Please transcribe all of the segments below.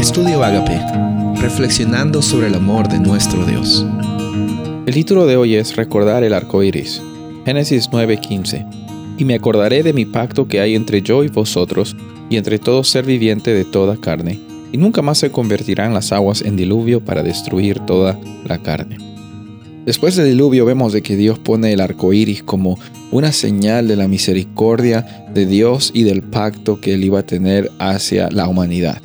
Estudio Agape, reflexionando sobre el amor de nuestro Dios. El título de hoy es Recordar el arco iris. Génesis 9:15. Y me acordaré de mi pacto que hay entre yo y vosotros, y entre todo ser viviente de toda carne, y nunca más se convertirán las aguas en diluvio para destruir toda la carne. Después del diluvio vemos de que Dios pone el arco iris como una señal de la misericordia de Dios y del pacto que él iba a tener hacia la humanidad.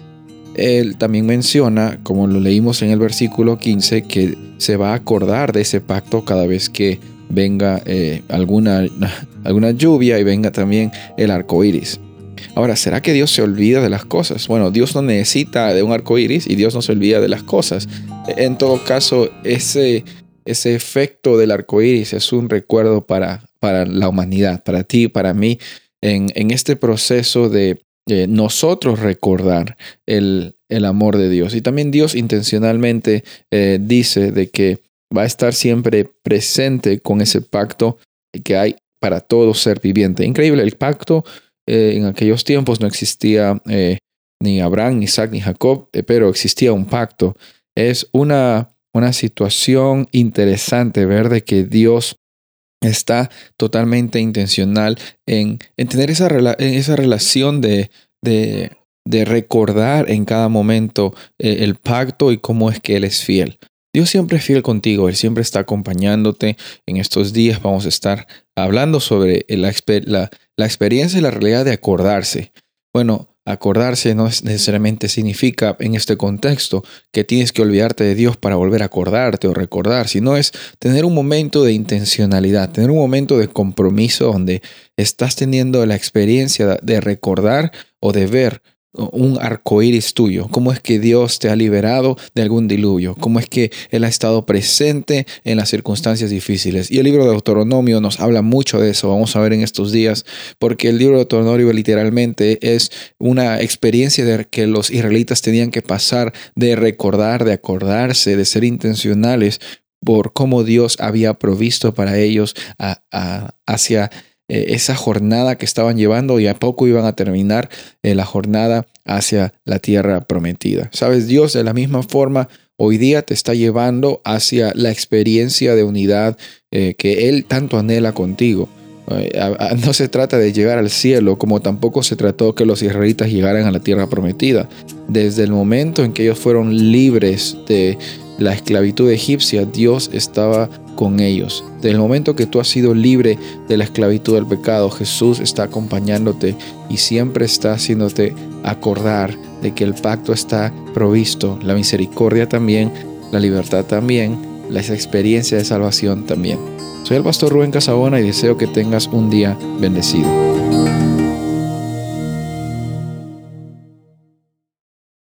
Él también menciona, como lo leímos en el versículo 15, que se va a acordar de ese pacto cada vez que venga eh, alguna, alguna lluvia y venga también el arco iris. Ahora, ¿será que Dios se olvida de las cosas? Bueno, Dios no necesita de un arco iris y Dios no se olvida de las cosas. En todo caso, ese, ese efecto del arco iris es un recuerdo para, para la humanidad, para ti, para mí, en, en este proceso de eh, nosotros recordar el, el, amor de Dios. Y también Dios intencionalmente eh, dice de que va a estar siempre presente con ese pacto que hay para todo ser viviente. Increíble, el pacto eh, en aquellos tiempos no existía ni Abraham, ni Isaac, ni Jacob, pero existía un pacto. Es una, una situación interesante ver de que Dios está totalmente intencional en, tener esa, esa relación de, de, recordar en cada momento eh, el pacto y cómo es que Él es fiel. Dios siempre es fiel contigo, Él siempre está acompañándote. En estos días vamos a estar hablando sobre la, la experiencia y la realidad de acordarse. Bueno, Acordarse no necesariamente significa en este contexto que tienes que olvidarte de Dios para volver a acordarte o recordar, sino es tener un momento de intencionalidad, tener un momento de compromiso donde estás teniendo la experiencia de recordar o de ver un arco iris tuyo, cómo es que Dios te ha liberado de algún diluvio, cómo es que Él ha estado presente en las circunstancias difíciles. Y el libro de Deuteronomio nos habla mucho de eso, vamos a ver en estos días, porque el libro de Deuteronomio literalmente es una experiencia de que los israelitas tenían que pasar de recordar, de acordarse, de ser intencionales por cómo Dios había provisto para ellos hacia eh, esa jornada que estaban llevando y a poco iban a terminar eh, la jornada hacia la tierra prometida. Sabes, Dios de la misma forma hoy día te está llevando hacia la experiencia de unidad eh, que Él tanto anhela contigo. no se trata de llegar al cielo, como tampoco se trató que los israelitas llegaran a la tierra prometida. Desde el momento en que ellos fueron libres de la esclavitud egipcia, Dios estaba con ellos. Desde el momento que tú has sido libre de la esclavitud del pecado, Jesús está acompañándote y siempre está haciéndote acordar de que el pacto está provisto, la misericordia también, la libertad también, la experiencia de salvación también. Soy el pastor Rubén Casabona y deseo que tengas un día bendecido.